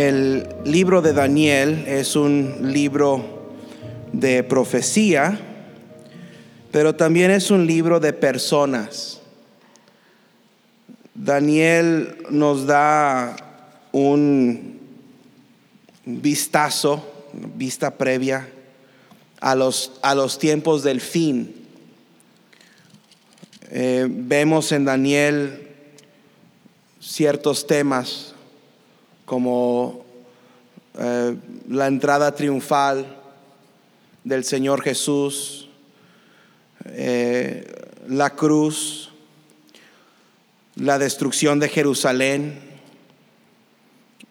El libro de Daniel es un libro de profecía, pero también es un libro de personas. Daniel nos da un vistazo, vista previa a los, a los tiempos del fin. Eh, vemos en Daniel ciertos temas como eh, la entrada triunfal del Señor Jesús, eh, la cruz, la destrucción de Jerusalén,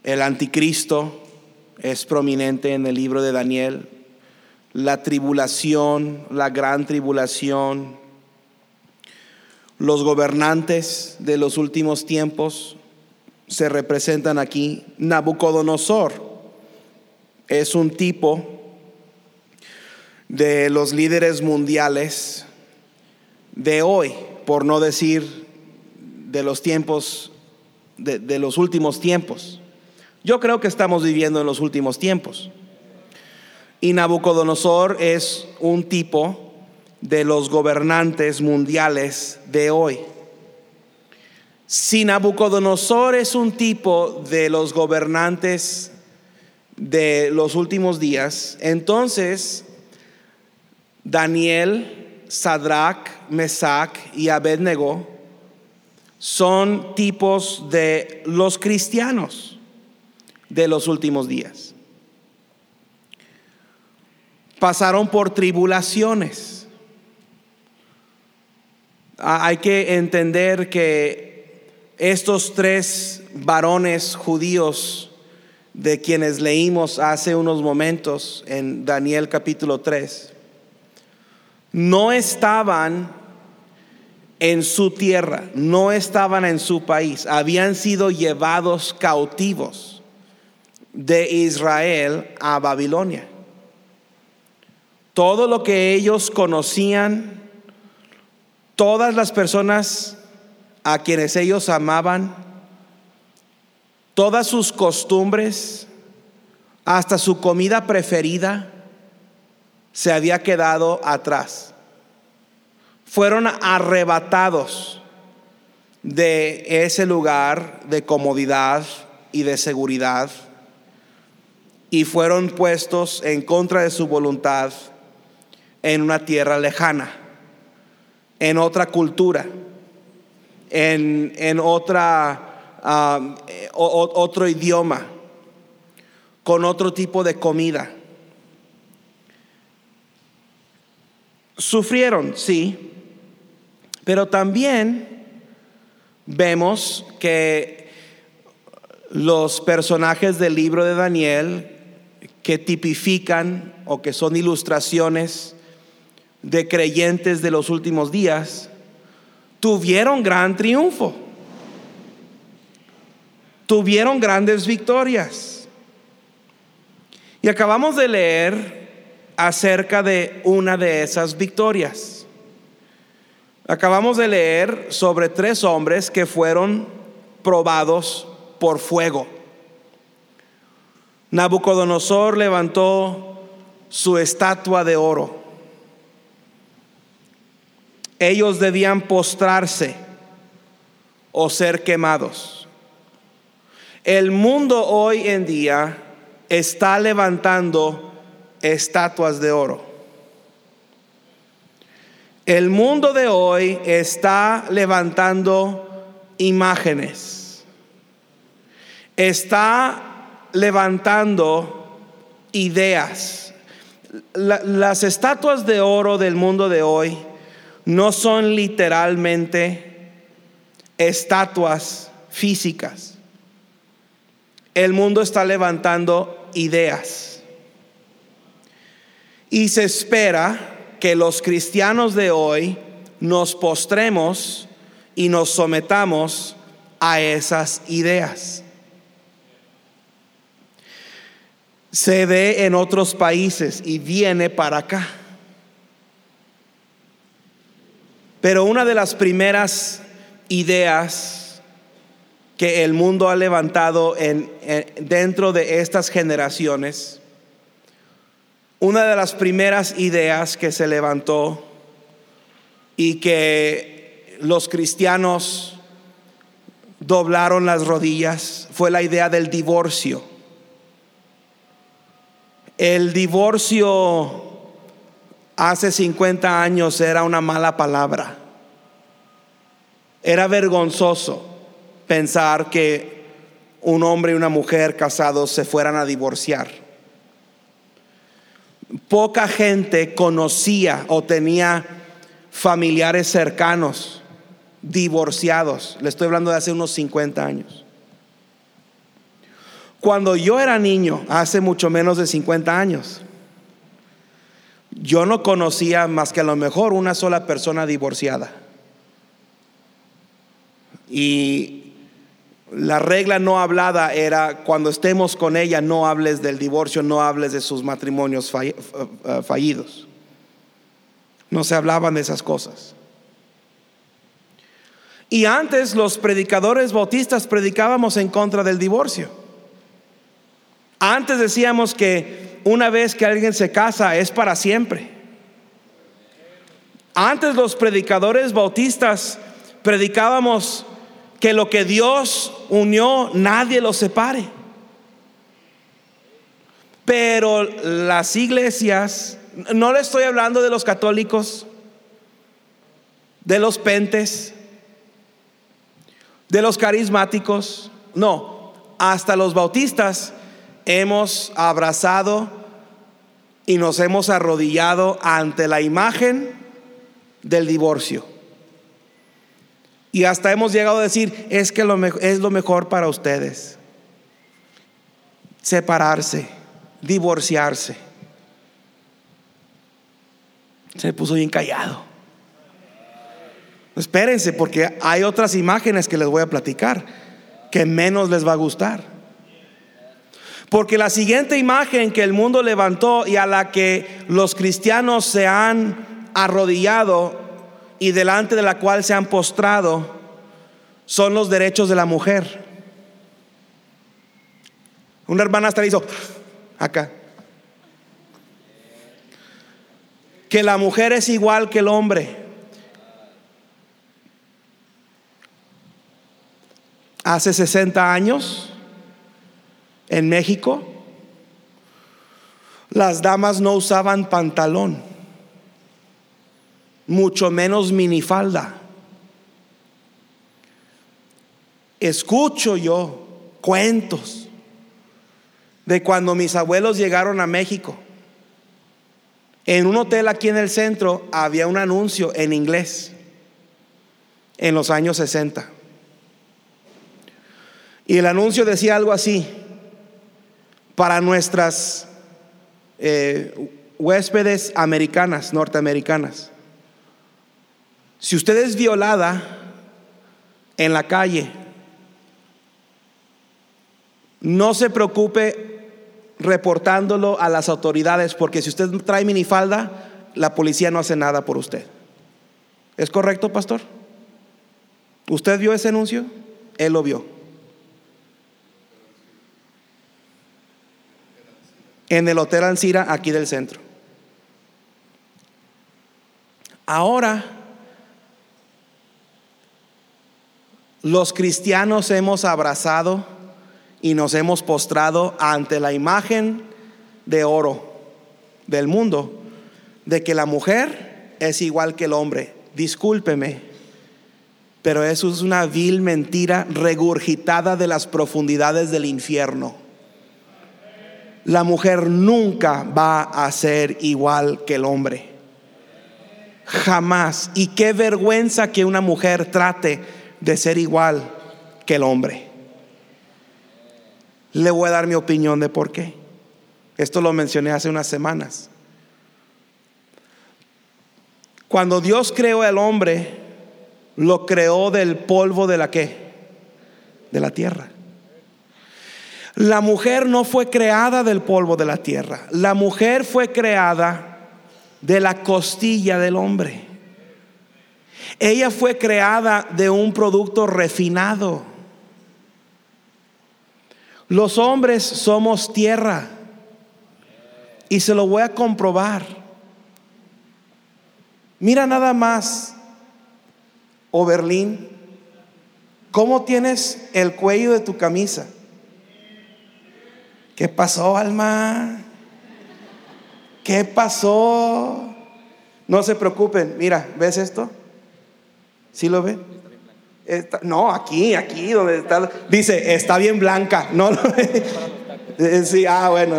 el anticristo es prominente en el libro de Daniel, la tribulación, la gran tribulación, los gobernantes de los últimos tiempos se representan aquí. Nabucodonosor es un tipo de los líderes mundiales de hoy, por no decir de los tiempos, de, los últimos tiempos. Yo creo que estamos viviendo en los últimos tiempos. Y Nabucodonosor es un tipo de los gobernantes mundiales de hoy. Si Nabucodonosor es un tipo de los gobernantes de los últimos días, entonces Daniel, Sadrach, Mesach y Abednego son tipos de los cristianos de los últimos días. Pasaron por tribulaciones Ah, hay que entender que estos tres varones judíos de quienes leímos hace unos momentos en Daniel capítulo 3, no estaban en su tierra, no estaban en su país, habían sido llevados cautivos de Israel a Babilonia. Todo lo que ellos conocían todas las personas a quienes ellos amaban, todas sus costumbres, hasta su comida preferida, se había quedado atrás. Fueron arrebatados de ese lugar de comodidad y de seguridad y fueron puestos en contra de su voluntad en una tierra lejana en otra cultura, en, otra, ah, otro idioma, con otro tipo de comida. Sufrieron, sí, pero también vemos que los personajes del libro de Daniel que tipifican o que son ilustraciones de creyentes de los últimos días tuvieron gran triunfo, tuvieron grandes victorias. Y acabamos de leer acerca de una de esas victorias. Acabamos de leer sobre tres hombres que fueron probados por fuego. Nabucodonosor levantó su estatua de oro ellos debían postrarse o ser quemados. El mundo hoy en día está levantando estatuas de oro. El mundo de hoy está levantando imágenes. Está levantando ideas. las estatuas de oro del mundo de hoy no son literalmente estatuas físicas. El mundo está levantando ideas. Y se espera que los cristianos de hoy nos postremos y nos sometamos a esas ideas. Se ve en otros países y viene para acá. Pero una de las primeras ideas que el mundo ha levantado en, dentro de estas generaciones, una de las primeras ideas que se levantó y que los cristianos doblaron las rodillas fue la idea del divorcio. El divorcio hace 50 años era una mala palabra. Era vergonzoso pensar que un hombre y una mujer casados se fueran a divorciar. Poca gente conocía o tenía familiares cercanos divorciados. Le estoy hablando de hace unos 50 años. Cuando yo era niño, hace mucho menos de 50 años, yo no conocía más que a lo mejor una sola persona divorciada. Y la regla no hablada era cuando estemos con ella no hables del divorcio, no hables de sus matrimonios eh, fallidos. No se hablaban de esas cosas. Y antes los predicadores bautistas predicábamos en contra del divorcio. Antes decíamos que una vez que alguien se casa es para siempre. Antes los predicadores bautistas predicábamos que lo que Dios unió, nadie lo separe. Pero las iglesias, no le estoy hablando de los católicos, de los pentes, de los carismáticos, no, hasta los bautistas hemos abrazado y nos hemos arrodillado ante la imagen del divorcio. Y hasta hemos llegado a decir, es que es lo mejor para ustedes. Separarse, divorciarse. Se puso bien callado. Espérense, porque hay otras imágenes que les voy a platicar que menos les va a gustar. Porque la siguiente imagen que el mundo levantó y a la que los cristianos se han arrodillado y delante de la cual se han postrado son los derechos de la mujer. Una hermana hasta hizo acá. Que la mujer es igual que el hombre. Hace 60 años, en México, las damas no usaban pantalón mucho menos minifalda. Escucho yo cuentos de cuando mis abuelos llegaron a México. En un hotel aquí en el centro había un anuncio en inglés en los años 60. Y el anuncio decía algo así, para nuestras eh, huéspedes americanas, norteamericanas. Si usted es violada en la calle, no se preocupe reportándolo a las autoridades, porque si usted trae minifalda, la policía no hace nada por usted. ¿Es correcto, pastor? ¿Usted vio ese anuncio? Él lo vio. En el Hotel Ancira, aquí del centro. Ahora Los cristianos hemos abrazado y nos hemos postrado ante la imagen de oro del mundo de que la mujer es igual que el hombre. Discúlpeme, pero eso es una vil mentira regurgitada de las profundidades del infierno. La mujer nunca va a ser igual que el hombre. Jamás. Y qué vergüenza que una mujer trate de ser igual que el hombre. Le voy a dar mi opinión de por qué. Esto lo mencioné hace unas semanas. Cuando Dios creó al hombre, lo creó del polvo de la qué? De la tierra. La mujer no fue creada del polvo de la tierra. La mujer fue creada de la costilla del hombre. Ella fue creada de un producto refinado. Los hombres somos tierra. Y se lo voy a comprobar. Mira nada más, Oberlín, cómo tienes el cuello de tu camisa. ¿Qué pasó, alma? ¿Qué pasó? No se preocupen. Mira, ¿ves esto? ¿Sí lo ven? no, aquí, aquí, donde está. Dice, está bien blanca. No lo Sí, ah, bueno.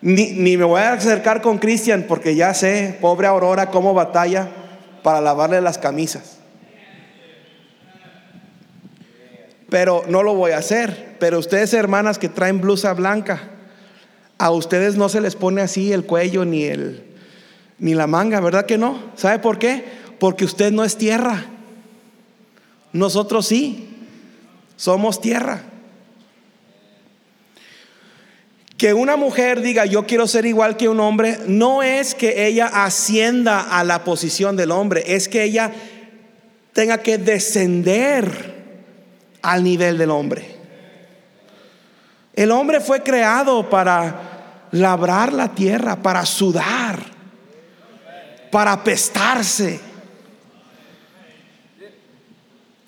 Ni, ni me voy a acercar con Cristian porque ya sé, pobre Aurora, cómo batalla para lavarle las camisas. Pero no lo voy a hacer. Pero ustedes, hermanas que traen blusa blanca, a ustedes no se les pone así el cuello ni el ni la manga, ¿verdad que no? ¿Sabe por qué? Porque usted no es tierra. Nosotros sí. Somos tierra. Que una mujer diga yo quiero ser igual que un hombre, no es que ella ascienda a la posición del hombre, es que ella tenga que descender al nivel del hombre. El hombre fue creado para labrar la tierra, para sudar, para apestarse.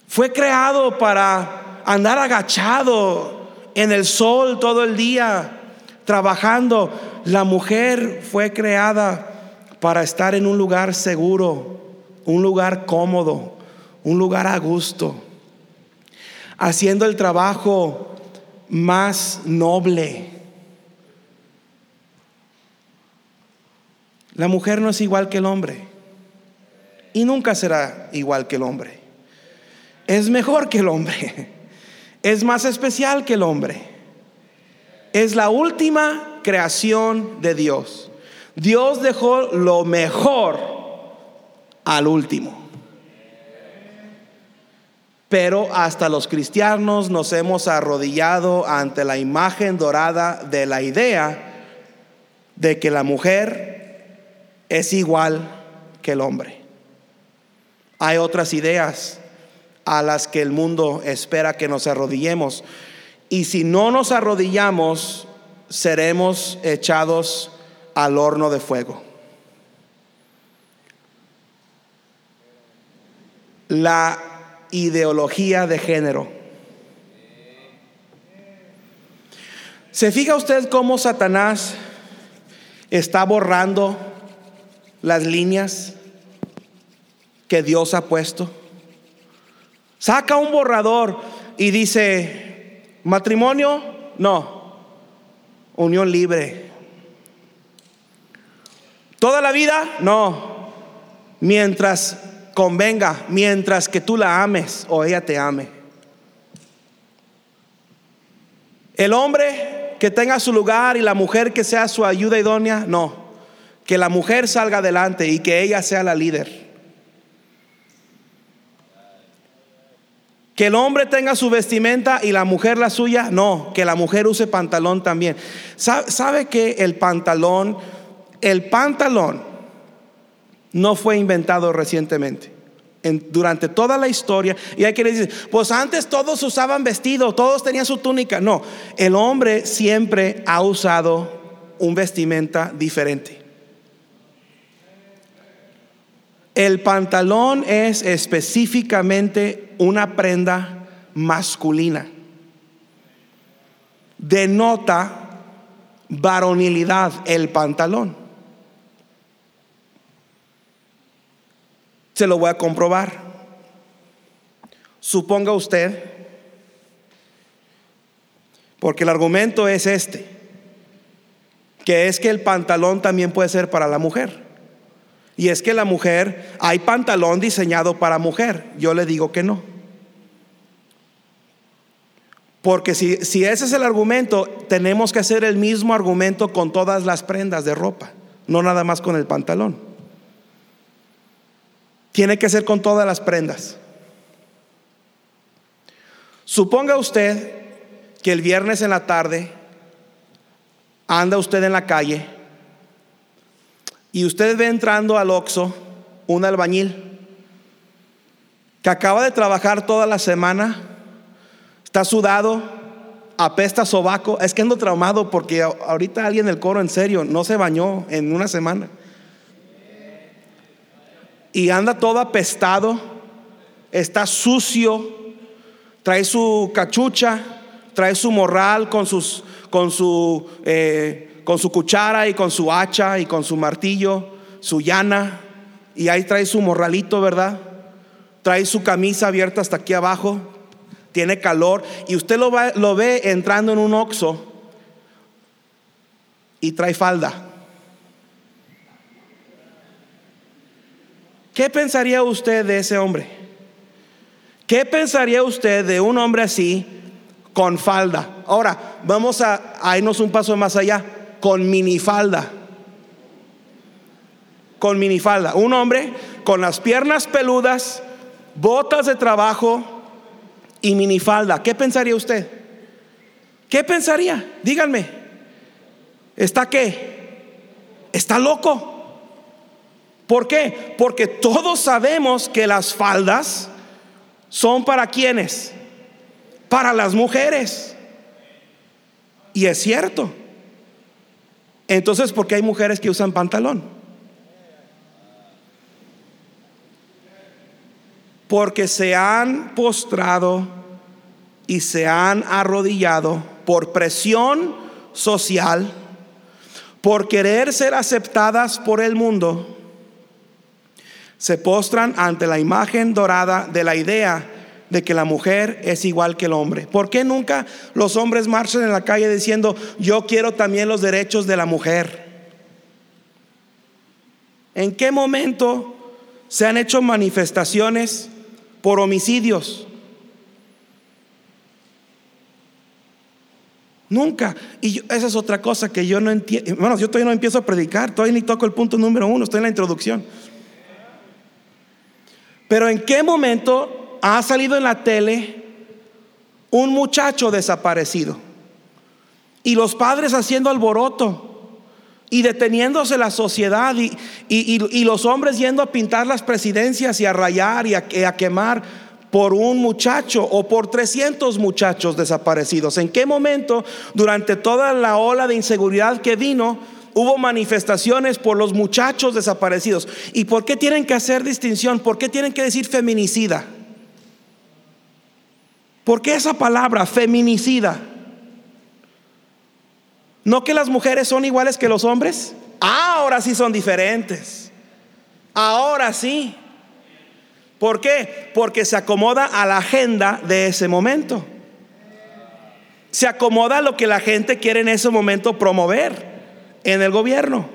Fue creado para andar agachado en el sol todo el día trabajando. La mujer fue creada para estar en un lugar seguro, un lugar cómodo, un lugar a gusto, haciendo el trabajo más noble. La mujer no es igual que el hombre y nunca será igual que el hombre. Es mejor que el hombre, es más especial que el hombre es la última creación de Dios. Dios dejó lo mejor al último. Pero hasta los cristianos nos hemos arrodillado ante la imagen dorada de la idea de que la mujer es igual que el hombre. Hay otras ideas a las que el mundo espera que nos arrodillemos. Y si no nos arrodillamos, seremos echados al horno de fuego. La ideología de género. ¿Se fija usted cómo Satanás está borrando las líneas que Dios ha puesto? Saca un borrador y dice, Matrimonio, no. Unión libre. Toda la vida, no. Mientras convenga, mientras que tú la ames o ella te ame. El hombre que tenga su lugar y la mujer que sea su ayuda idónea, no. Que la mujer salga adelante y que ella sea la líder. Que el hombre tenga su vestimenta y la mujer la suya, no, que la mujer use pantalón también. ¿Sabe, que el pantalón, el pantalón no fue inventado recientemente? durante toda la historia, y hay que decir, pues antes todos usaban vestido, todos tenían su túnica. No, el hombre siempre ha usado un vestimenta diferente. El pantalón es específicamente una prenda masculina. Denota varonilidad el pantalón. Se lo voy a comprobar. Suponga usted, porque el argumento es este, que es que el pantalón también puede ser para la mujer. Y es que la mujer, hay pantalón diseñado para mujer. Yo le digo que no. Porque si, si, ese es el argumento, tenemos que hacer el mismo argumento con todas las prendas de ropa, no nada más con el pantalón. Tiene que ser con todas las prendas. Suponga usted que el viernes en la tarde anda usted en la calle y usted ve entrando al Oxo un albañil que acaba de trabajar toda la semana, está sudado, apesta sobaco. Es que ando traumado porque ahorita alguien del coro, en serio, no se bañó en una semana. Y anda todo apestado, está sucio, trae su cachucha, trae su morral con, sus, con, su, eh, con su cuchara y con su hacha y con su martillo, su llana, y ahí trae su morralito, ¿verdad? Trae su camisa abierta hasta aquí abajo, tiene calor, y usted lo, lo ve entrando en un oxo y trae falda. ¿Qué pensaría usted de ese hombre? ¿Qué pensaría usted de un hombre así con falda? Ahora, vamos a, irnos un paso más allá, con minifalda. Con minifalda. Un hombre con las piernas peludas, botas de trabajo y minifalda. ¿Qué pensaría usted? ¿Qué pensaría? Díganme. ¿Está qué? ¿Está loco? ¿Por qué? Porque todos sabemos que las faldas son para quienes? Para las mujeres. Y es cierto. Entonces, ¿por qué hay mujeres que usan pantalón? Porque se han postrado y se han arrodillado por presión social, por querer ser aceptadas por el mundo se postran ante la imagen dorada de la idea de que la mujer es igual que el hombre. ¿Por qué nunca los hombres marchan en la calle diciendo, yo quiero también los derechos de la mujer? ¿En qué momento se han hecho manifestaciones por homicidios? Nunca. Y esa es otra cosa que yo no entiendo. Bueno, yo todavía no empiezo a predicar, todavía ni toco el punto número uno, estoy en la introducción. Pero ¿en qué momento ha salido en la tele un muchacho desaparecido? Y los padres haciendo alboroto y deteniéndose la sociedad y, los hombres yendo a pintar las presidencias y a rayar y a, y a quemar por un muchacho o por 300 muchachos desaparecidos. ¿En qué momento durante toda la ola de inseguridad que vino hubo manifestaciones por los muchachos desaparecidos. ¿Y por qué tienen que hacer distinción? ¿Por qué tienen que decir feminicida? ¿Por qué esa palabra, feminicida? ¿No que las mujeres son iguales que los hombres? ahora sí son diferentes. Ahora sí. ¿Por qué? Porque se acomoda a la agenda de ese momento. Se acomoda a lo que la gente quiere en ese momento promover en el gobierno.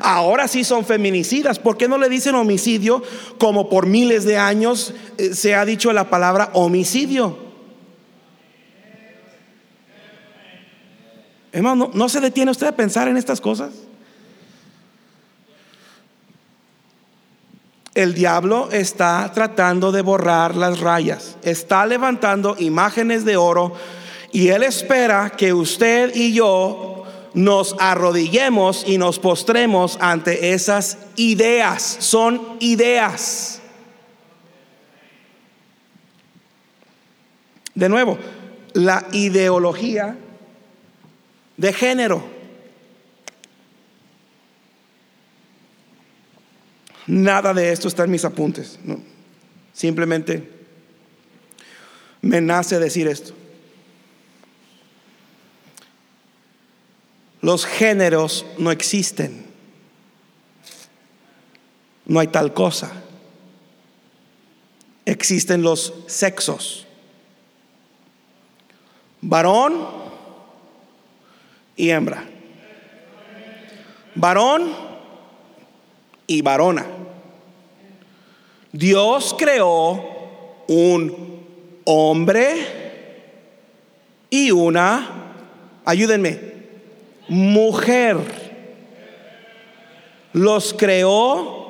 Ahora sí son feminicidas. ¿Por qué no le dicen homicidio como por miles de años eh, se ha dicho la palabra homicidio? Hermano, ¿no, se detiene usted a pensar en estas cosas? El diablo está tratando de borrar las rayas, está levantando imágenes de oro y él espera que usted y yo nos arrodillemos y nos postremos ante esas ideas. Son ideas. De nuevo, la ideología de género. Nada de esto está en mis apuntes. Simplemente me nace decir esto. Los géneros no existen. No hay tal cosa. Existen los sexos. Varón y hembra. Varón y varona. Dios creó un hombre y una, ayúdenme, mujer. Los creó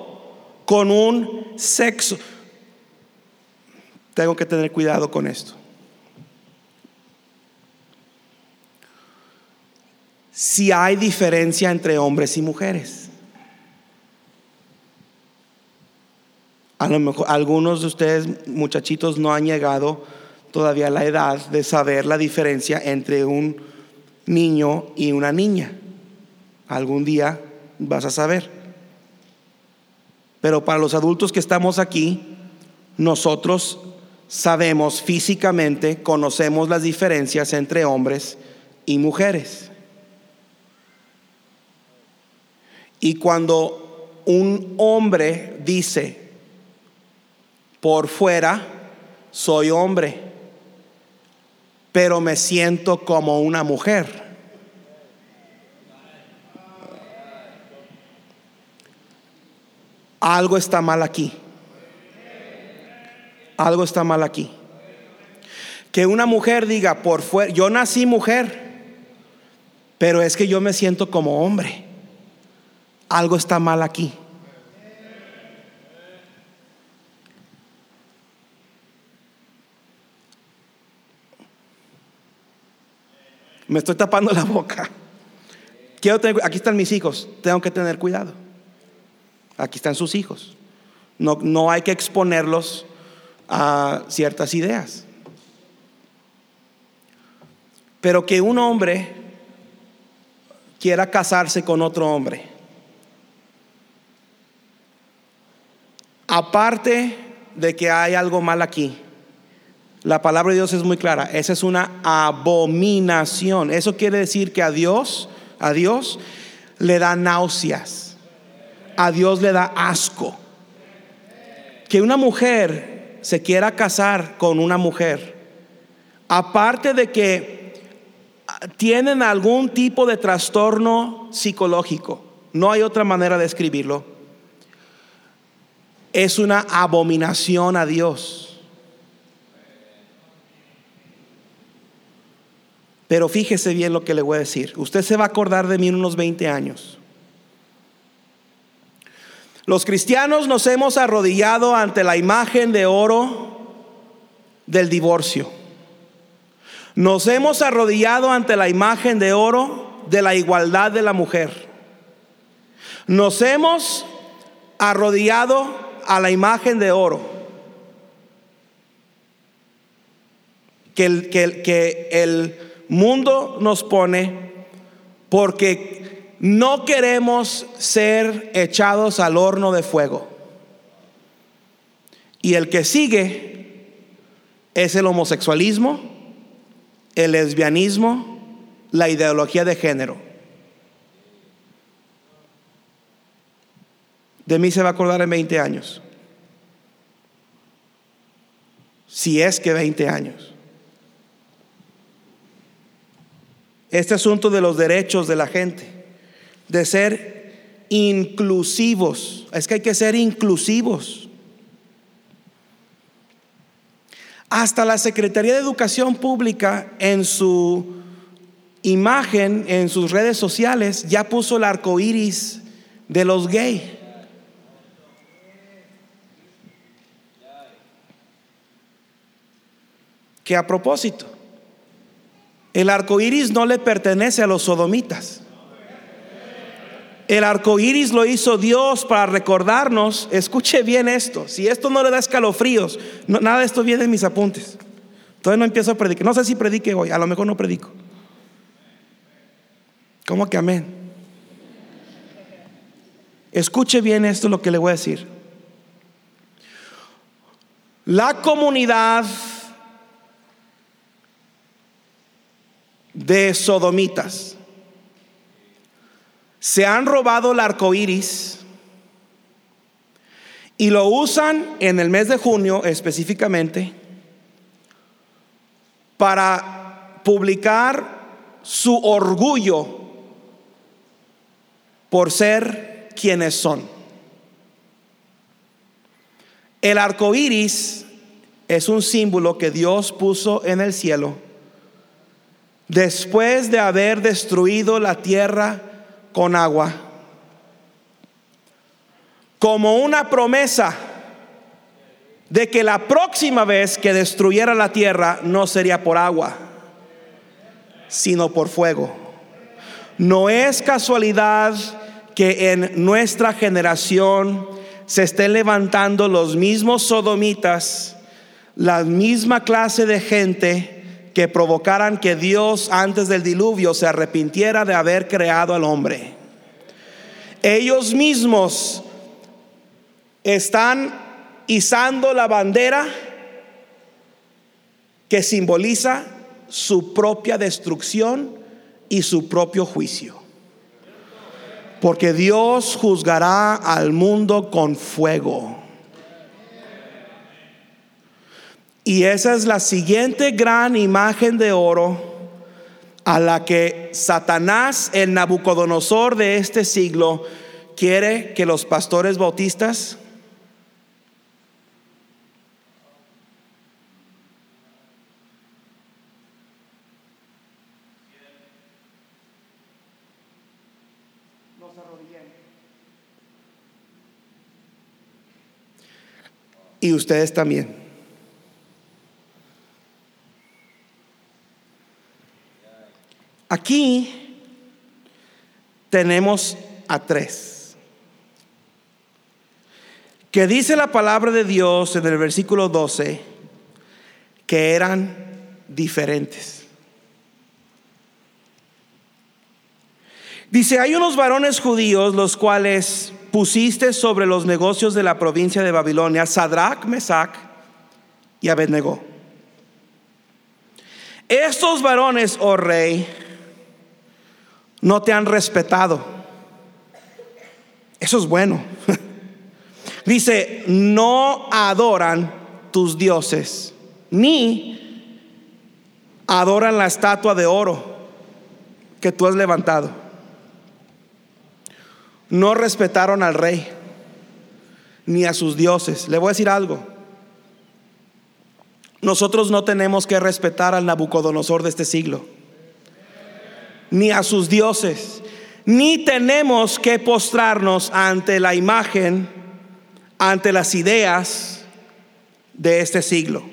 con un sexo. Tengo que tener cuidado con esto. Si hay diferencia entre hombres y mujeres. A lo mejor algunos de ustedes, muchachitos, no han llegado todavía la edad de saber la diferencia entre un niño y una niña. Algún día vas a saber. Pero para los adultos que estamos aquí, nosotros sabemos físicamente, conocemos las diferencias entre hombres y mujeres. Y cuando un hombre dice, por fuera soy hombre, pero me siento como una mujer. Algo está mal aquí. Algo está mal aquí. Que una mujer diga, por fuera, yo nací mujer, pero es que yo me siento como hombre. Algo está mal aquí. Me estoy tapando la boca. Quiero aquí están mis hijos, tengo que tener cuidado. Aquí están sus hijos. No, no hay que exponerlos a ciertas ideas. Pero que un hombre quiera casarse con otro hombre, aparte de que hay algo mal aquí, la palabra de Dios es muy clara. Esa es una abominación. Eso quiere decir que a Dios, a Dios le da náuseas. A Dios le da asco. Que una mujer se quiera casar con una mujer, aparte de que tienen algún tipo de trastorno psicológico, no hay otra manera de escribirlo, es una abominación a Dios. Pero fíjese bien lo que le voy a decir. Usted se va a acordar de mí en unos 20 años. Los cristianos nos hemos arrodillado ante la imagen de oro del divorcio. Nos hemos arrodillado ante la imagen de oro de la igualdad de la mujer. Nos hemos arrodillado a la imagen de oro que el, que, que el mundo nos pone porque no queremos ser echados al horno de fuego. Y el que sigue es el homosexualismo, el lesbianismo, la ideología de género. De mí se va a acordar en 20 años. Si es que 20 años. Este asunto de los derechos de la gente, de ser inclusivos. Es que hay que ser inclusivos. Hasta la Secretaría de Educación Pública en su imagen, en sus redes sociales, ya puso el arco iris de los gays. Que a propósito, el arco iris no le pertenece a los sodomitas. El arco iris lo hizo Dios para recordarnos. Escuche bien esto. Si esto no le da escalofríos, nada de esto viene en mis apuntes. Todavía no empiezo a predicar. No sé si predique hoy, a lo mejor no predico. ¿Cómo que amén? Escuche bien esto lo que le voy a decir. La comunidad de sodomitas. Se han robado el arco iris y lo usan en el mes de junio específicamente para publicar su orgullo por ser quienes son. El arco iris es un símbolo que Dios puso en el cielo después de haber destruido la tierra con agua, como una promesa de que la próxima vez que destruyera la tierra no sería por agua, sino por fuego. No es casualidad que en nuestra generación se estén levantando los mismos sodomitas la misma clase de gente que provocaran que Dios antes del diluvio se arrepintiera de haber creado al hombre. Ellos mismos están izando la bandera que simboliza su propia destrucción y su propio juicio. Porque Dios juzgará al mundo con fuego. Y esa es la siguiente gran imagen de oro a la que Satanás, el Nabucodonosor de este siglo, quiere que los pastores bautistas y ustedes también. Aquí tenemos a tres. Que dice la palabra de Dios en el versículo 12 que eran diferentes. Dice, hay unos varones judíos los cuales pusiste sobre los negocios de la provincia de Babilonia, Sadrach, Mesach y Abednego. Estos varones, oh rey, no te han respetado. Eso es bueno. Dice, no adoran tus dioses, ni adoran la estatua de oro que tú has levantado no respetaron al rey ni a sus dioses. Le voy a decir algo. Nosotros no tenemos que respetar al Nabucodonosor de este siglo, ni a sus dioses, ni tenemos que postrarnos ante la imagen, ante las ideas de este siglo.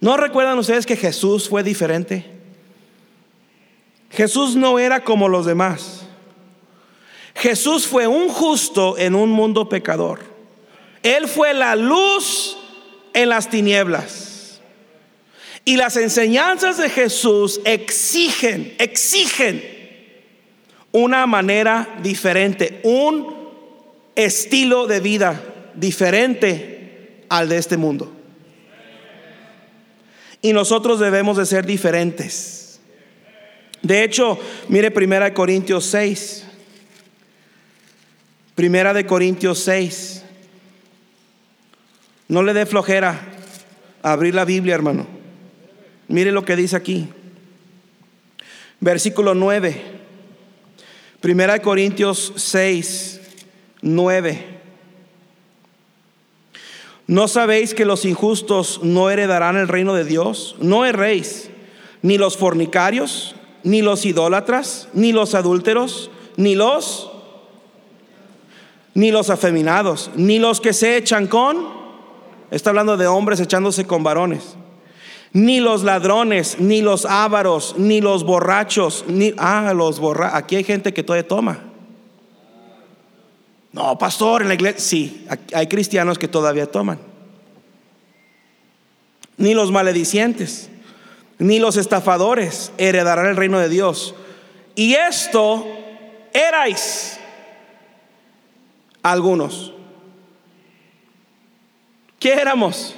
¿No recuerdan ustedes que Jesús fue diferente? Jesús no era como los demás. Jesús fue un justo en un mundo pecador. Él fue la luz en las tinieblas. Y las enseñanzas de Jesús exigen, exigen una manera diferente, un estilo de vida diferente al de este mundo. Y nosotros debemos de ser diferentes. De hecho, mire 1 Corintios 6. Primera de Corintios 6. No le dé flojera abrir la Biblia, hermano. Mire lo que dice aquí. Versículo 9. Primera de Corintios 6, 9. ¿No sabéis que los injustos no heredarán el reino de Dios? No erréis, ni los fornicarios, ni los idólatras, ni los adúlteros, ni los ni los afeminados, ni los que se echan con, está hablando de hombres echándose con varones, ni los ladrones, ni los ávaros, ni los borrachos, ni, ah, los borrachos, aquí hay gente que todavía toma. No, pastor, en la iglesia, sí, hay cristianos que todavía toman. Ni los maledicientes, ni los estafadores heredarán el reino de Dios. Y esto erais algunos. ¿Qué éramos?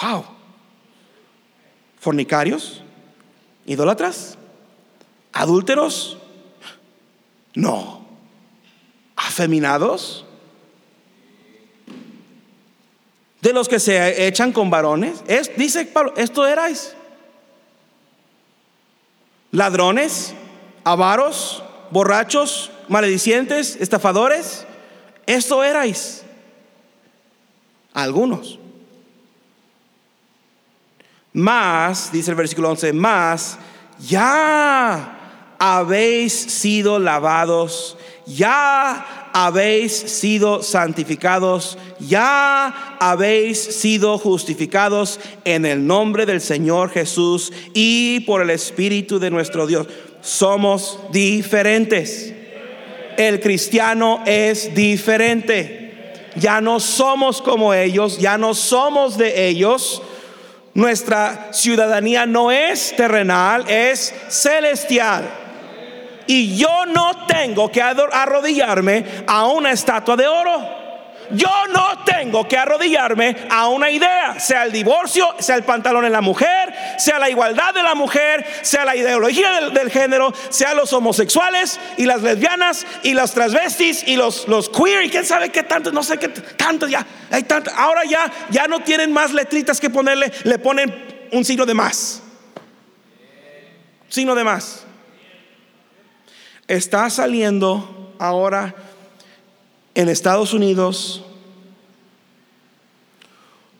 Wow. Fornicarios, idólatras, adúlteros, no. Afeminados, de los que se echan con varones. Es, dice Pablo, esto erais. Ladrones, avaros, borrachos, maledicientes, estafadores. Esto erais algunos. Más, dice el versículo 11, más, ya habéis sido lavados, ya habéis sido santificados, ya habéis sido justificados en el nombre del Señor Jesús y por el Espíritu de nuestro Dios. Somos diferentes el cristiano es diferente. ya no somos como ellos, ya no somos de ellos. Nuestra ciudadanía no es terrenal, es celestial. Y yo no tengo que arrodillarme a una estatua de oro. Yo no tengo que arrodillarme a una idea, sea el divorcio, sea el pantalón en la mujer, sea la igualdad de la mujer, sea la ideología del, género, sea los homosexuales y las lesbianas y los transvestis y los, los queer y quién sabe qué tanto, no sé qué tanto ya, hay tanto, ahora ya, ya no tienen más letritas que ponerle, le ponen un signo de más. Signo de más. Está saliendo ahora en Estados Unidos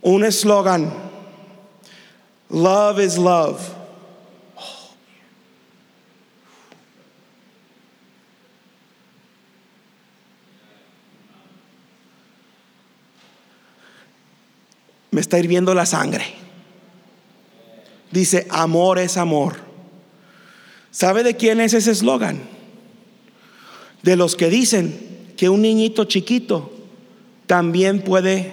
un eslogan, Love is love. Me está hirviendo la sangre. Dice, amor es amor. ¿Sabe de quién es ese eslogan? De los que dicen, que un niñito chiquito también puede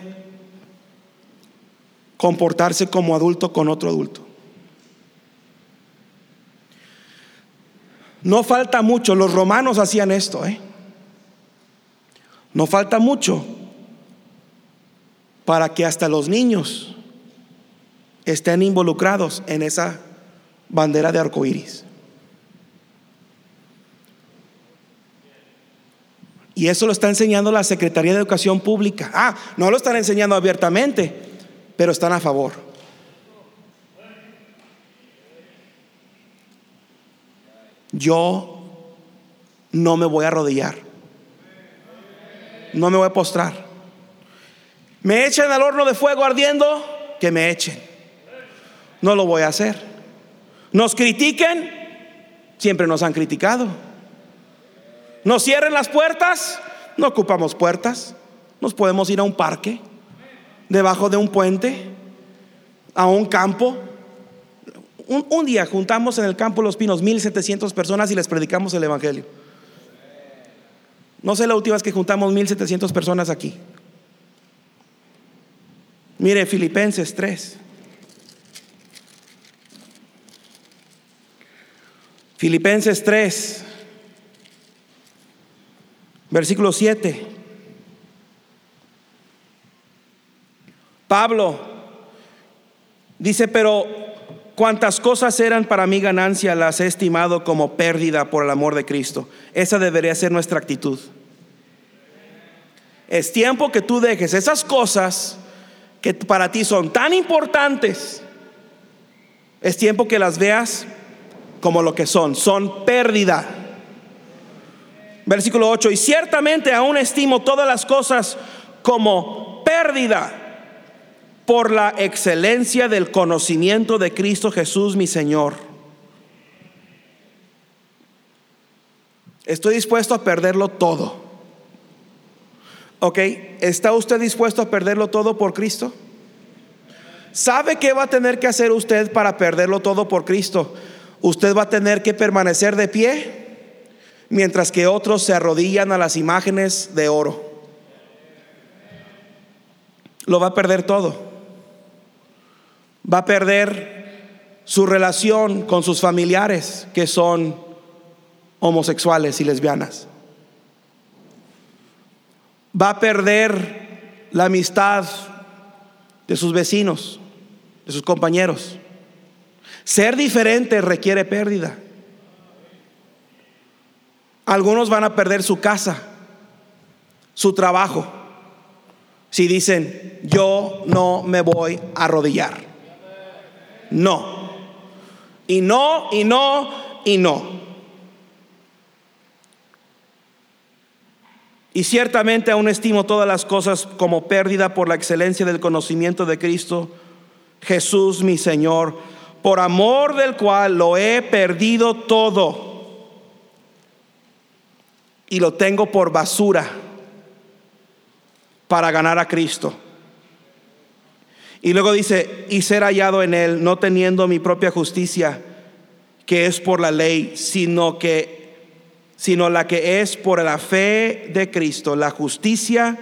comportarse como adulto con otro adulto. No falta mucho, los romanos hacían esto, ¿eh? No falta mucho para que hasta los niños estén involucrados en esa bandera de arcoíris. Y eso lo está enseñando la Secretaría de Educación Pública. Ah, no lo están enseñando abiertamente, pero están a favor. Yo no me voy a arrodillar. No me voy a postrar. Me echen al horno de fuego ardiendo, que me echen. No lo voy a hacer. Nos critiquen, siempre nos han criticado. Nos cierren las puertas, no ocupamos puertas. Nos podemos ir a un parque, debajo de un puente, a un campo. Un, día juntamos en el campo Los Pinos 1700 personas y les predicamos el Evangelio. No sé la última vez que juntamos 1700 personas aquí. Mire, Filipenses 3. Filipenses 3. Versículo 7. Pablo dice, pero cuantas cosas eran para mi ganancia las he estimado como pérdida por el amor de Cristo. Esa debería ser nuestra actitud. Es tiempo que tú dejes esas cosas que para ti son tan importantes. Es tiempo que las veas como lo que son, son pérdida. Versículo 8, y ciertamente aún estimo todas las cosas como pérdida por la excelencia del conocimiento de Cristo Jesús mi Señor. Estoy dispuesto a perderlo todo. ¿Ok? ¿Está usted dispuesto a perderlo todo por Cristo? ¿Sabe qué va a tener que hacer usted para perderlo todo por Cristo? Usted va a tener que permanecer de pie mientras que otros se arrodillan a las imágenes de oro. Lo va a perder todo. Va a perder su relación con sus familiares que son homosexuales y lesbianas. Va a perder la amistad de sus vecinos, de sus compañeros. Ser diferente requiere pérdida. Algunos van a perder su casa, su trabajo, si dicen, yo no me voy a arrodillar. No. Y no, y no, y no. Y ciertamente aún estimo todas las cosas como pérdida por la excelencia del conocimiento de Cristo, Jesús mi Señor, por amor del cual lo he perdido todo y lo tengo por basura para ganar a Cristo. Y luego dice, y ser hallado en él, no teniendo mi propia justicia, que es por la ley, sino que sino la que es por la fe de Cristo, la justicia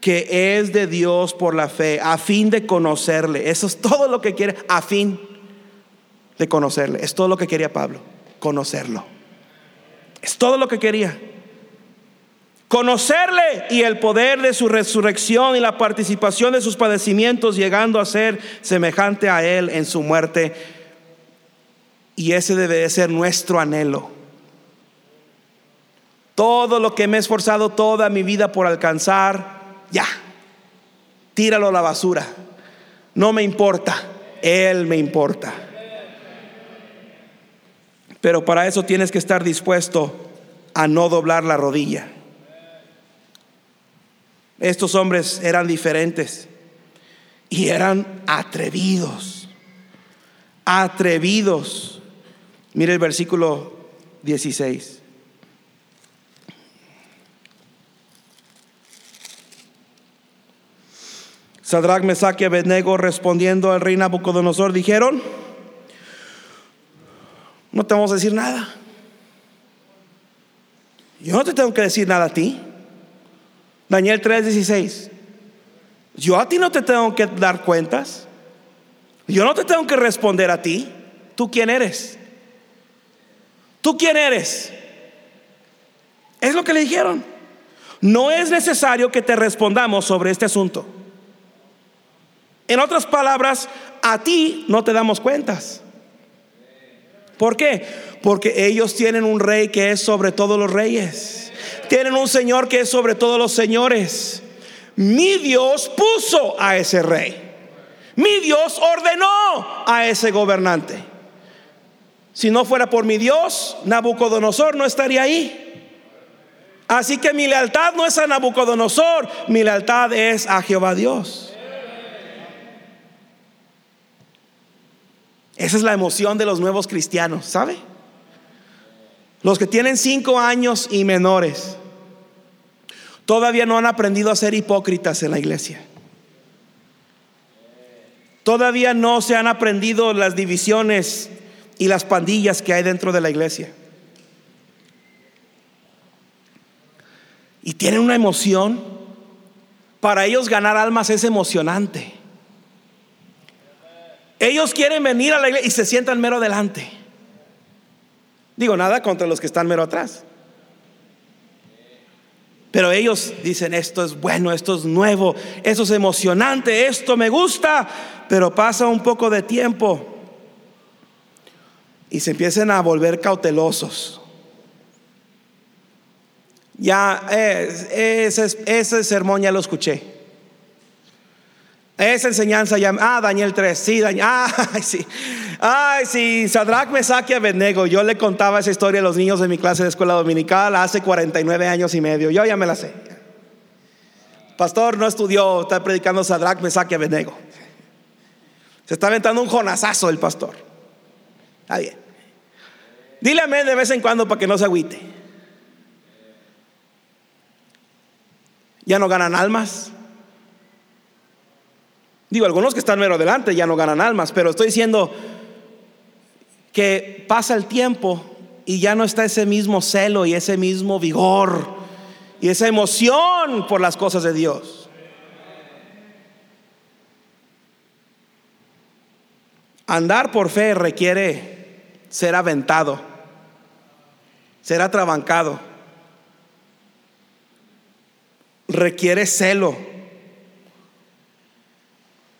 que es de Dios por la fe, a fin de conocerle. Eso es todo lo que quiere, a fin de conocerle. Es todo lo que quería Pablo, conocerlo. Es todo lo que quería. Conocerle y el poder de su resurrección y la participación de sus padecimientos, llegando a ser semejante a Él en su muerte. Y ese debe de ser nuestro anhelo. Todo lo que me he esforzado toda mi vida por alcanzar, ya, tíralo a la basura. No me importa, Él me importa. Pero para eso tienes que estar dispuesto a no doblar la rodilla. Estos hombres eran diferentes y eran atrevidos. Atrevidos. Mire el versículo 16. Sadrach, Mesach y Abednego respondiendo al rey Nabucodonosor dijeron, no te vamos a decir nada. Yo no te tengo que decir nada a ti. Daniel 3:16. Yo a ti no te tengo que dar cuentas. Yo no te tengo que responder a ti. ¿Tú quién eres? ¿Tú quién eres? Es lo que le dijeron. No es necesario que te respondamos sobre este asunto. En otras palabras, a ti no te damos cuentas. ¿Por qué? Porque ellos tienen un rey que es sobre todos los reyes. Tienen un Señor que es sobre todos los señores. Mi Dios puso a ese rey. Mi Dios ordenó a ese gobernante. Si no fuera por mi Dios, Nabucodonosor no estaría ahí. Así que mi lealtad no es a Nabucodonosor, mi lealtad es a Jehová Dios. Esa es la emoción de los nuevos cristianos, ¿sabe? Los que tienen cinco años y menores todavía no han aprendido a ser hipócritas en la iglesia. Todavía no se han aprendido las divisiones y las pandillas que hay dentro de la iglesia. Y tienen una emoción. Para ellos ganar almas es emocionante. Ellos quieren venir a la iglesia y se sientan mero delante. Digo nada contra los que están mero atrás. Pero ellos dicen, esto es bueno, esto es nuevo, esto es emocionante, esto me gusta, pero pasa un poco de tiempo y se empiezan a volver cautelosos. Ya, eh, ese, ese sermón ya lo escuché. Esa enseñanza ya, ah, Daniel 3, sí, Daniel, ah, ay, sí, ay, sí, Sadrach, Mesach y Abednego, yo le contaba esa historia a los niños de mi clase de escuela dominical hace 49 años y medio, yo ya me la sé. Pastor no estudió, está predicando Sadrach, Mesach y Abednego. Se está aventando un jonazazo el pastor. Está bien. Dile amén de vez en cuando para que no se agüite. Ya no ganan almas. Digo, algunos que están mero adelante ya no ganan almas, pero estoy diciendo que pasa el tiempo y ya no está ese mismo celo y ese mismo vigor y esa emoción por las cosas de Dios. Andar por fe requiere ser aventado, ser atrabancado, requiere celo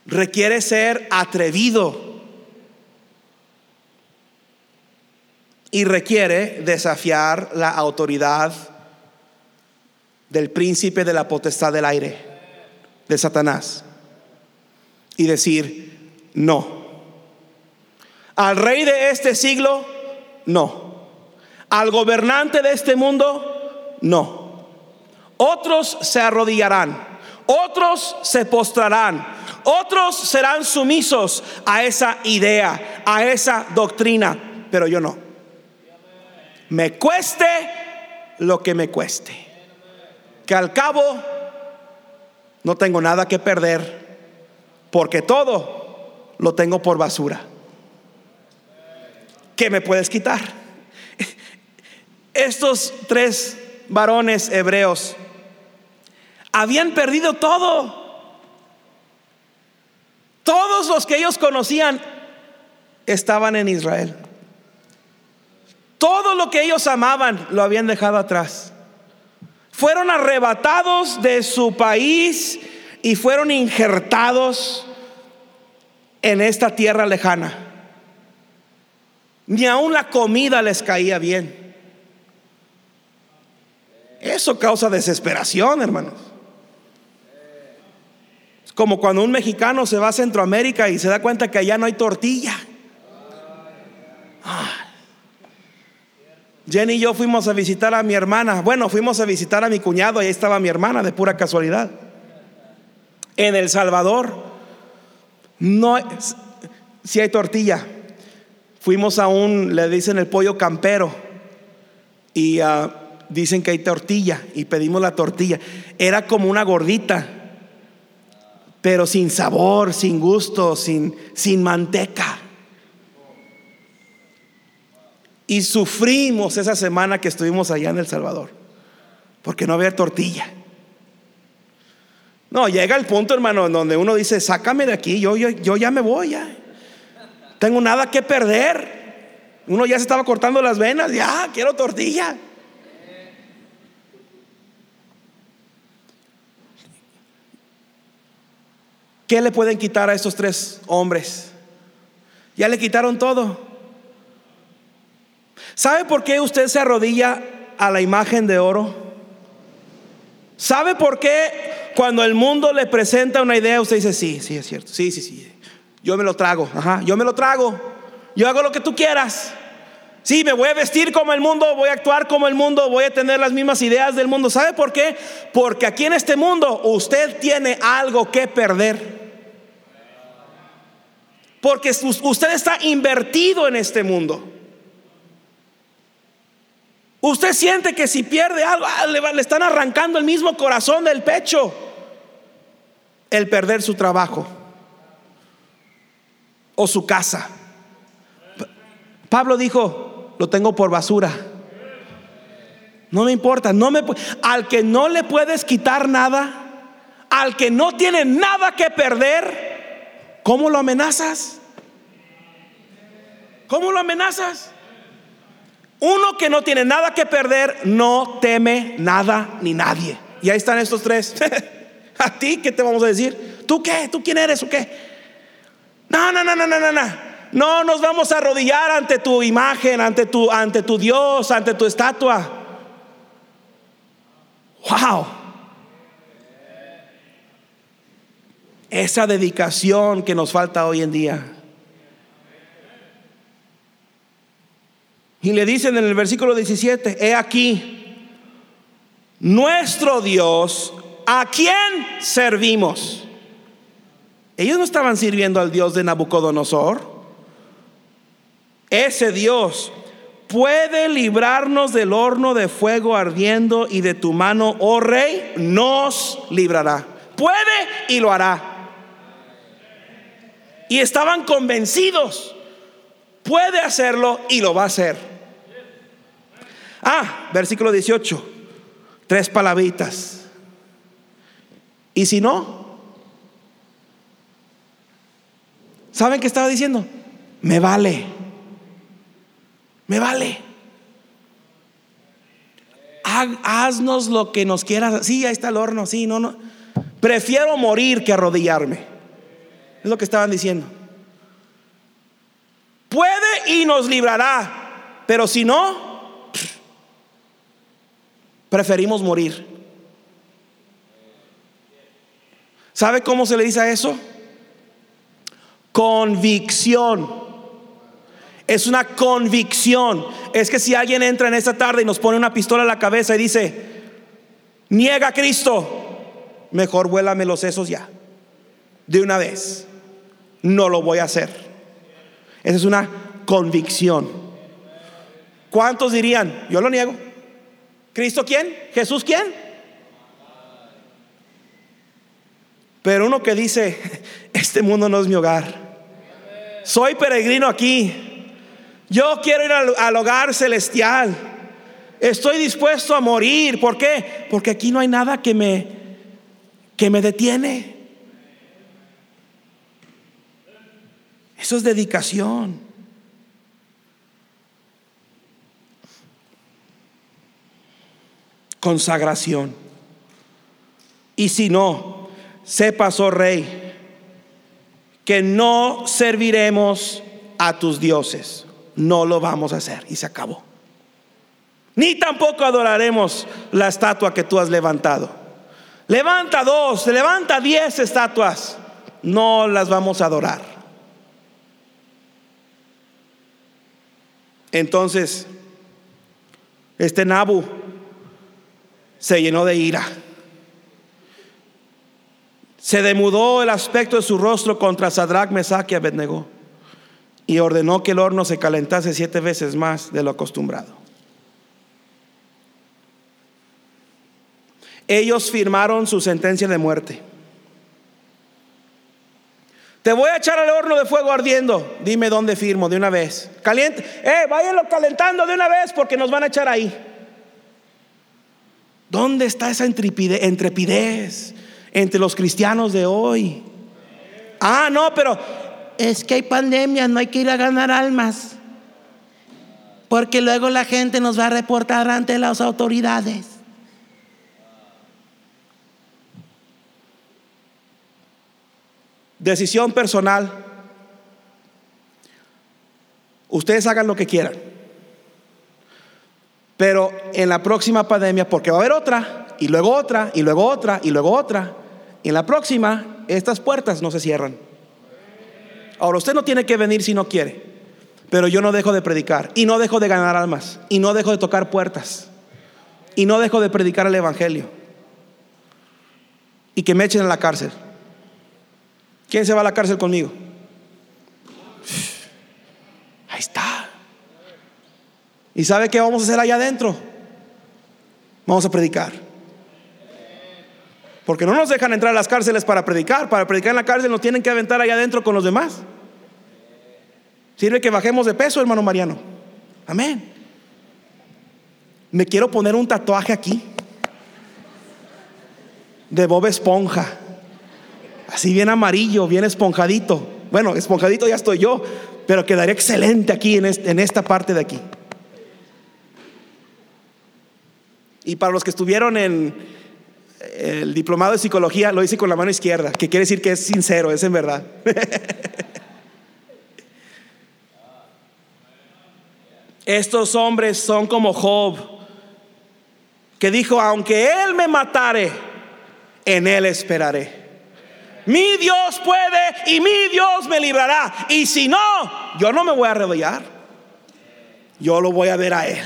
requiere ser atrevido y requiere desafiar la autoridad del príncipe de la potestad del aire, de Satanás, y decir, no. Al rey de este siglo, no. Al gobernante de este mundo, no. Otros se arrodillarán, otros se postrarán, otros serán sumisos a esa idea, a esa doctrina, pero yo no. Me cueste lo que me cueste. Que al cabo no tengo nada que perder, porque todo lo tengo por basura. ¿Qué me puedes quitar? Estos tres varones hebreos habían perdido todo. Todos los que ellos conocían estaban en Israel. Todo lo que ellos amaban lo habían dejado atrás. Fueron arrebatados de su país y fueron injertados en esta tierra lejana. Ni aun la comida les caía bien. Eso causa desesperación, hermanos. Como cuando un mexicano se va a Centroamérica y se da cuenta que allá no hay tortilla. Ah. Jenny y yo fuimos a visitar a mi hermana. Bueno, fuimos a visitar a mi cuñado y ahí estaba mi hermana de pura casualidad. En El Salvador, no, si hay tortilla. Fuimos a un, le dicen el pollo campero y uh, dicen que hay tortilla y pedimos la tortilla. Era como una gordita, pero sin sabor, sin gusto, sin, sin manteca. Y sufrimos esa semana que estuvimos allá en El Salvador, porque no había tortilla. No, llega el punto, hermano, donde uno dice, sácame de aquí, yo, yo, yo ya me voy, ya. Tengo nada que perder. Uno ya se estaba cortando las venas, ya, quiero tortilla. ¿Qué le pueden quitar a estos tres hombres? Ya le quitaron todo. ¿Sabe por qué usted se arrodilla a la imagen de oro? ¿Sabe por qué cuando el mundo le presenta una idea usted dice, sí, sí, es cierto, sí, sí, sí, yo me lo trago, ajá, yo me lo trago, yo hago lo que tú quieras. Sí, me voy a vestir como el mundo, voy a actuar como el mundo, voy a tener las mismas ideas del mundo. ¿Sabe por qué? Porque aquí en este mundo usted tiene algo que perder. Porque usted está invertido en este mundo. Usted siente que si pierde algo, ah, le, están arrancando el mismo corazón del pecho. El perder su trabajo o su casa. Pablo dijo, lo tengo por basura. No me importa, no me al que no le puedes quitar nada, al que no tiene nada que perder, ¿cómo lo amenazas? ¿Cómo lo amenazas? Uno que no tiene nada que perder no teme nada ni nadie. Y ahí están estos tres. ¿A ti qué te vamos a decir? ¿Tú qué? ¿Tú quién eres o qué? No, no, no, no, no, no, no. No nos vamos a arrodillar ante tu imagen, ante tu, ante tu Dios, ante tu estatua. Wow. Esa dedicación que nos falta hoy en día. Y le dicen en el versículo 17, he aquí, nuestro Dios, ¿a quién servimos? Ellos no estaban sirviendo al Dios de Nabucodonosor ese Dios puede librarnos del horno de fuego ardiendo y de tu mano, oh rey, nos librará. Puede y lo hará. Y estaban convencidos, puede hacerlo y lo va a hacer. Ah, versículo 18, tres palabritas. Y si no, ¿saben qué estaba diciendo? Me vale. Me vale. Haznos lo que nos quieras. Sí, ahí está el horno. Sí, no, no. Prefiero morir que arrodillarme. Es lo que estaban diciendo. Puede y nos librará. Pero si no, preferimos morir. ¿Sabe cómo se le dice a eso? Convicción. Es una convicción. Es que si alguien entra en esta tarde y nos pone una pistola en la cabeza y dice, niega a Cristo, mejor vuélame los sesos ya. De una vez. No lo voy a hacer. Esa es una convicción. ¿Cuántos dirían, yo lo niego? ¿Cristo quién? ¿Jesús quién? Pero uno que dice, este mundo no es mi hogar. Soy peregrino aquí. Yo quiero ir al, hogar celestial. Estoy dispuesto a morir. ¿Por qué? Porque aquí no hay nada que me, ¿Qué me detiene? Eso es dedicación. Consagración. Y si no, sepas, oh rey, que no serviremos a tus dioses. No lo vamos a hacer. Y se acabó. Ni tampoco adoraremos la estatua que tú has levantado. Levanta dos, levanta diez estatuas. No las vamos a adorar. Entonces, este Nabu se llenó de ira. Se demudó el aspecto de su rostro contra Sadrach, Mesach y Abednego y ordenó que el horno se calentase siete veces más de lo acostumbrado. Ellos firmaron su sentencia de muerte. Te voy a echar al horno de fuego ardiendo. Dime dónde firmo de una vez. Caliente. Eh, váyanlo calentando de una vez porque nos van a echar ahí. ¿Dónde está esa entrepidez entre los cristianos de hoy. Ah, no, pero es que hay pandemia, no hay que ir a ganar almas. Porque luego la gente nos va a reportar ante las autoridades. Decisión personal. Ustedes hagan lo que quieran. Pero en la próxima pandemia, porque va a haber otra, y luego otra, y luego otra, y luego otra, en la próxima, estas puertas no se cierran. Ahora, usted no tiene que venir si no quiere, pero yo no dejo de predicar y no dejo de ganar almas y no dejo de tocar puertas y no dejo de predicar el Evangelio y que me echen a la cárcel. ¿Quién se va a la cárcel conmigo? Ahí está. ¿Y sabe qué vamos a hacer allá adentro? Vamos a predicar. Porque no nos dejan entrar a las cárceles para predicar. Para predicar en la cárcel nos tienen que aventar allá adentro con los demás. Sirve que bajemos de peso, hermano Mariano. Amén. Me quiero poner un tatuaje aquí. De Bob Esponja. Así bien amarillo, bien esponjadito. Bueno, esponjadito ya estoy yo. Pero quedaría excelente aquí en, en esta parte de aquí. Y para los que estuvieron en, el diplomado de psicología lo hice con la mano izquierda, que quiere decir que es sincero, es en verdad. Estos hombres son como Job, que dijo, aunque él me matare, en él esperaré. Mi Dios puede y mi Dios me librará. Y si no, yo no me voy a arrodillar. Yo lo voy a ver a él.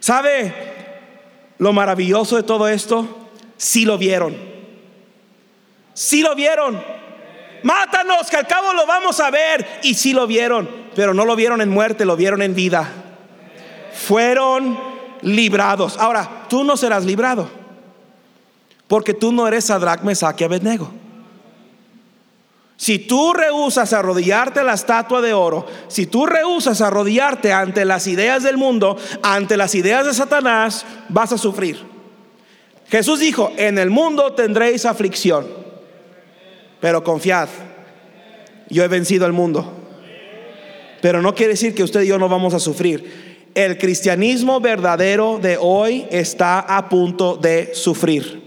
¿Sabe? Lo maravilloso de todo esto, si lo vieron. Si lo vieron. Mátanos, que al cabo lo vamos a ver. Y si lo vieron, pero no lo vieron en muerte, lo vieron en vida. Fueron librados. Ahora, tú no serás librado. Porque tú no eres Sadrach, Mesach y Abednego. Si tú rehusas arrodillarte a la estatua de oro, si tú rehusas arrodillarte ante las ideas del mundo, ante las ideas de Satanás, vas a sufrir. Jesús dijo, en el mundo tendréis aflicción, pero confiad, yo he vencido al mundo. Pero no quiere decir que usted y yo no vamos a sufrir. El cristianismo verdadero de hoy está a punto de sufrir.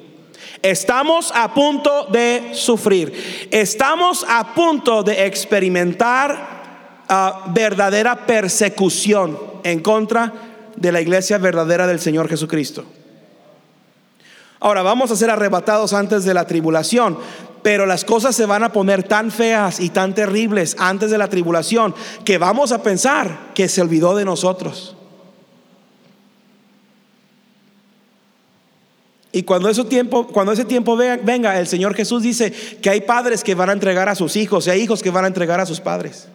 Estamos a punto de sufrir. Estamos a punto de experimentar ah, verdadera persecución en contra de la iglesia verdadera del Señor Jesucristo. Ahora vamos a ser arrebatados antes de la tribulación, pero las cosas se van a poner tan feas y tan terribles antes de la tribulación que vamos a pensar que se olvidó de nosotros. Y cuando ese tiempo, cuando ese tiempo venga, el Señor Jesús dice que hay padres que van a entregar a sus hijos y hay hijos que van a entregar a sus padres.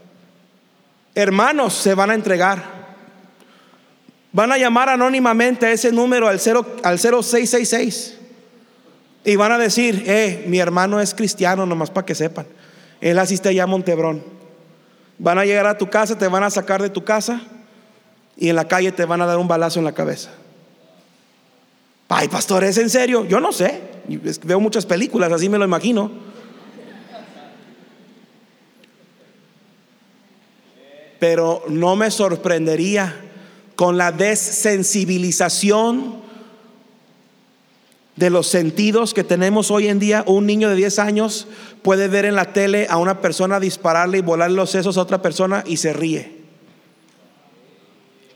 Hermanos se van a entregar. Van a llamar anónimamente a ese número al, 0, al 0666 y van a decir, eh, mi hermano es cristiano, nomás para que sepan. Él asiste allá a Montebrón. Van a llegar a tu casa, te van a sacar de tu casa y en la calle te van a dar un balazo en la cabeza. Ay, pastor, ¿es en serio? Yo no sé. Veo muchas películas, así me lo imagino. Pero no me sorprendería con la desensibilización de los sentidos que tenemos hoy en día. Un niño de 10 años puede ver en la tele a una persona dispararle y volar los sesos a otra persona y se ríe.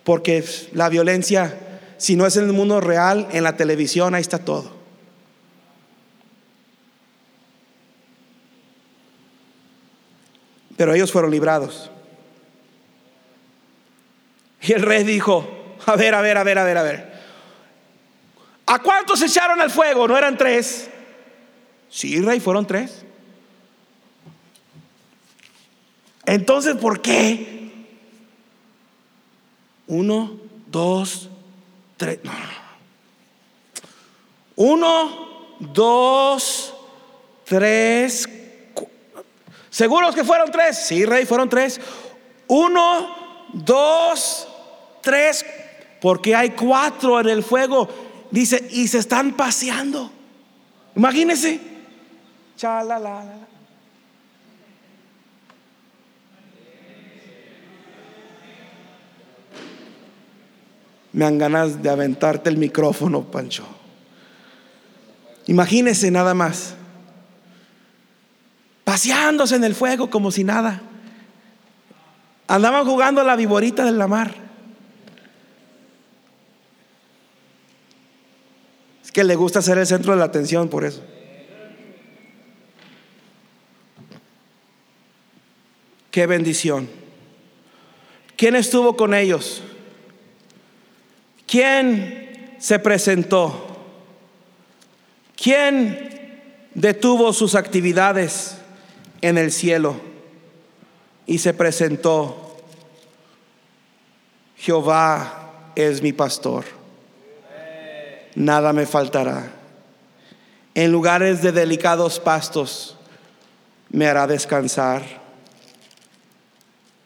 Porque la violencia, si no es en el mundo real, en la televisión, ahí está todo. Pero ellos fueron librados. Y el rey dijo, a ver, a ver, a ver, a ver, a ver. ¿A cuántos echaron al fuego? ¿No eran tres? Sí, rey, fueron tres. Entonces, ¿por qué? Uno, dos, tres. Uno, dos, tres. ¿Seguros que fueron tres? Sí, rey, fueron tres. Uno, dos, tres. Porque hay cuatro en el fuego. Dice, y se están paseando. Imagínense. Me han ganas de aventarte el micrófono, Pancho. Imagínese nada más. Paseándose en el fuego como si nada. Andaban jugando a la viborita de la mar. que le gusta ser el centro de la atención por eso. Qué bendición. ¿Quién estuvo con ellos? ¿Quién se presentó? ¿Quién detuvo sus actividades en el cielo y se presentó? Jehová es mi pastor nada me faltará. En lugares de delicados pastos me hará descansar.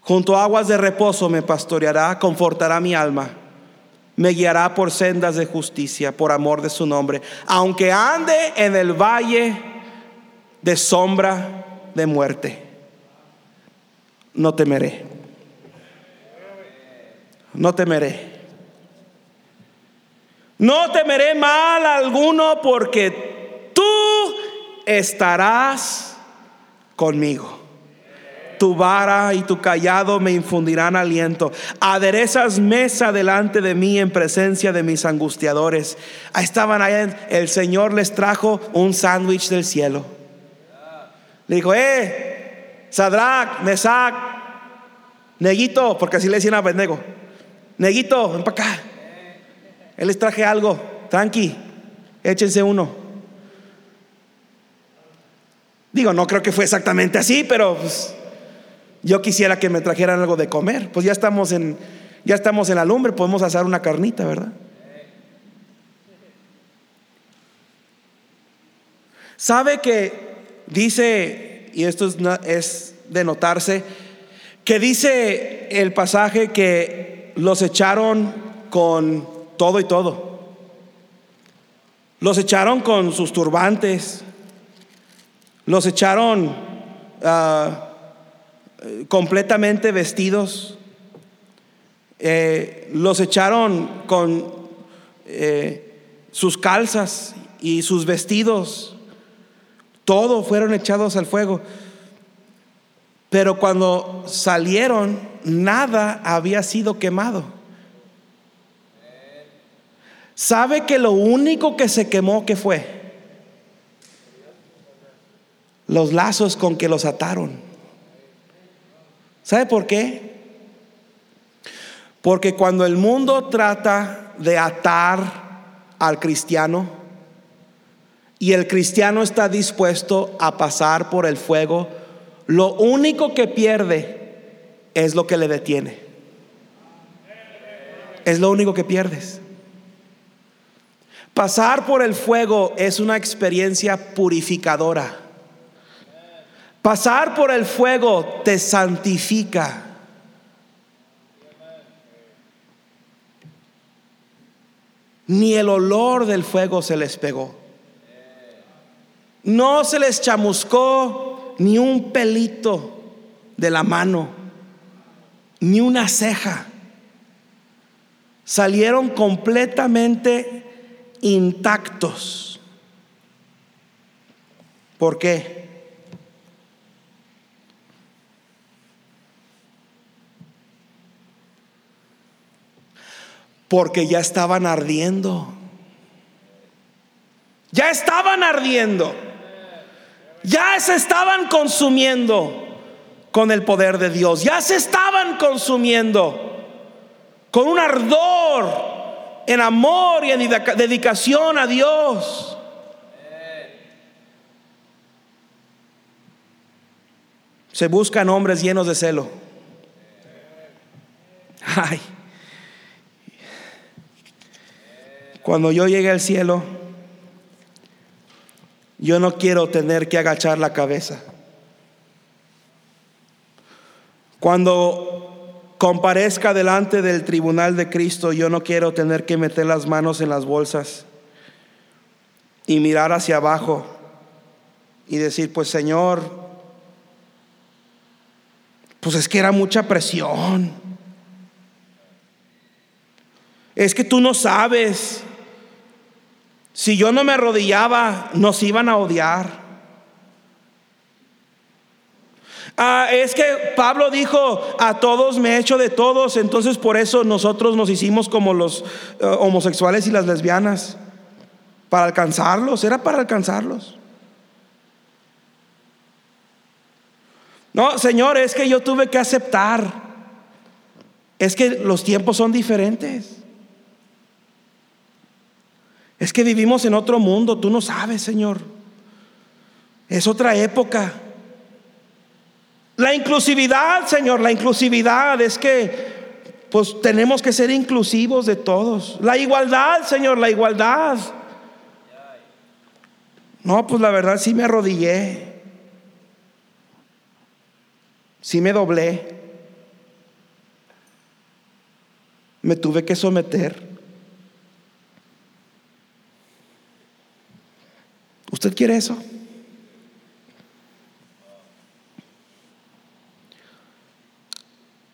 Junto a aguas de reposo me pastoreará, confortará mi alma. Me guiará por sendas de justicia, por amor de su nombre. Aunque ande en el valle de sombra de muerte, no temeré. No temeré. No temeré mal alguno porque tú estarás conmigo. Tu vara y tu callado me infundirán aliento. Aderezas mesa delante de mí en presencia de mis angustiadores. Ahí estaban allá. El Señor les trajo un sándwich del cielo. Le dijo, eh, Sadrach, Mesac, Neguito, porque así le decían a Abednego. Neguito, ven para acá. Él les traje algo, tranqui, échense uno. Digo, no creo que fue exactamente así, pero pues, yo quisiera que me trajeran algo de comer. Pues ya estamos en, ya estamos en la lumbre, podemos asar una carnita, ¿verdad? ¿Sabe que dice, y esto es, es de notarse, que dice el pasaje que los echaron con todo y todo. Los echaron con sus turbantes, los echaron ah, completamente vestidos, eh, los echaron con eh, sus calzas y sus vestidos, todo fueron echados al fuego. Pero cuando salieron, nada había sido quemado. ¿Sabe que lo único que se quemó que fue? Los lazos con que los ataron. ¿Sabe por qué? Porque cuando el mundo trata de atar al cristiano y el cristiano está dispuesto a pasar por el fuego, lo único que pierde es lo que le detiene. Es lo único que pierdes. Pasar por el fuego es una experiencia purificadora. Pasar por el fuego te santifica. ni el olor del fuego se les pegó. No se les chamuscó ni un pelito de la mano, ni una ceja. Salieron completamente intactos. ¿Por qué? Porque ya estaban ardiendo. Ya estaban ardiendo. Ya se estaban consumiendo con el poder de Dios. Ya se estaban consumiendo con un ardor en amor y en dedicación a Dios. Se buscan hombres llenos de celo. Ay. Cuando yo llegue al cielo, yo no quiero tener que agachar la cabeza. Cuando comparezca delante del tribunal de Cristo, yo no quiero tener que meter las manos en las bolsas y mirar hacia abajo y decir, pues Señor, pues es que era mucha presión. Es que tú no sabes. Si yo no me arrodillaba, nos iban a odiar. Ah, es que Pablo dijo, a todos me he hecho de todos, entonces por eso nosotros nos hicimos como los eh, homosexuales y las lesbianas, para alcanzarlos, era para alcanzarlos. No, Señor, es que yo tuve que aceptar, es que los tiempos son diferentes. Es que vivimos en otro mundo, tú no sabes, Señor. Es otra época. La inclusividad, Señor, la inclusividad es que pues tenemos que ser inclusivos de todos. La igualdad, Señor, la igualdad. No, pues la verdad sí me arrodillé. Sí me doblé. Me tuve que someter. ¿Usted quiere eso?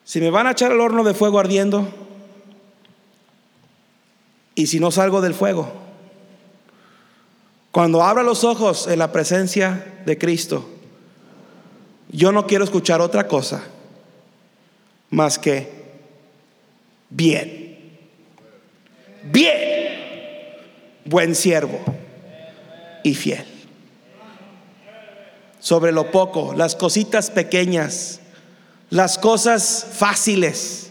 Si me van a echar al horno de fuego ardiendo y si no salgo del fuego, cuando abra los ojos en la presencia de Cristo, yo no quiero escuchar otra cosa más que bien, bien, buen siervo fiel. Sobre lo poco, las cositas pequeñas las cosas fáciles,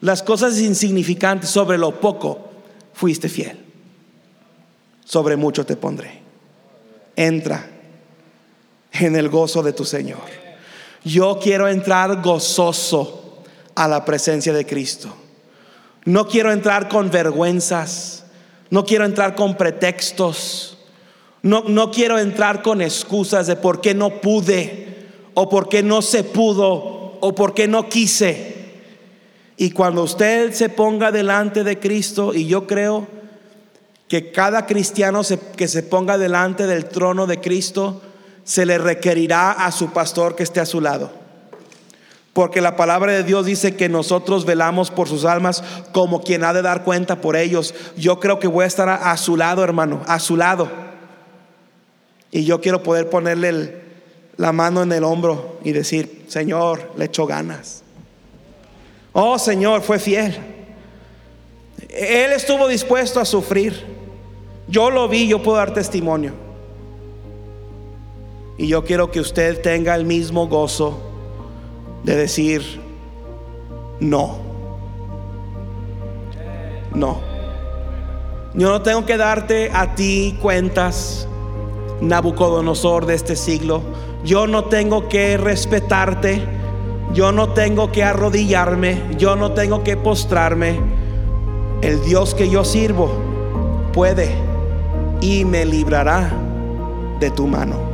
las cosas insignificantes, sobre lo poco fuiste fiel. Sobre mucho te pondré. Entra en el gozo de tu Señor. Yo quiero entrar gozoso a la presencia de Cristo. No quiero entrar con vergüenzas. No quiero entrar con pretextos. No, quiero entrar con excusas de por qué no pude o por qué no se pudo o porque no quise. Y cuando usted se ponga delante de Cristo, y yo creo que cada cristiano que se ponga delante del trono de Cristo, se le requerirá a su pastor que esté a su lado. Porque la palabra de Dios dice que nosotros velamos por sus almas como quien ha de dar cuenta por ellos. Yo creo que voy a estar a su lado, hermano, a su lado. Y yo quiero poder ponerle la mano en el hombro y decir, Señor, le echó ganas. Oh Señor, fue fiel. Él estuvo dispuesto a sufrir. Yo lo vi, yo puedo dar testimonio. Y yo quiero que usted tenga el mismo gozo de decir, no. No. Yo no tengo que darte a ti cuentas, Nabucodonosor de este siglo yo no tengo que respetarte, yo no tengo que arrodillarme, yo no tengo que postrarme. El Dios que yo sirvo puede y me librará de tu mano.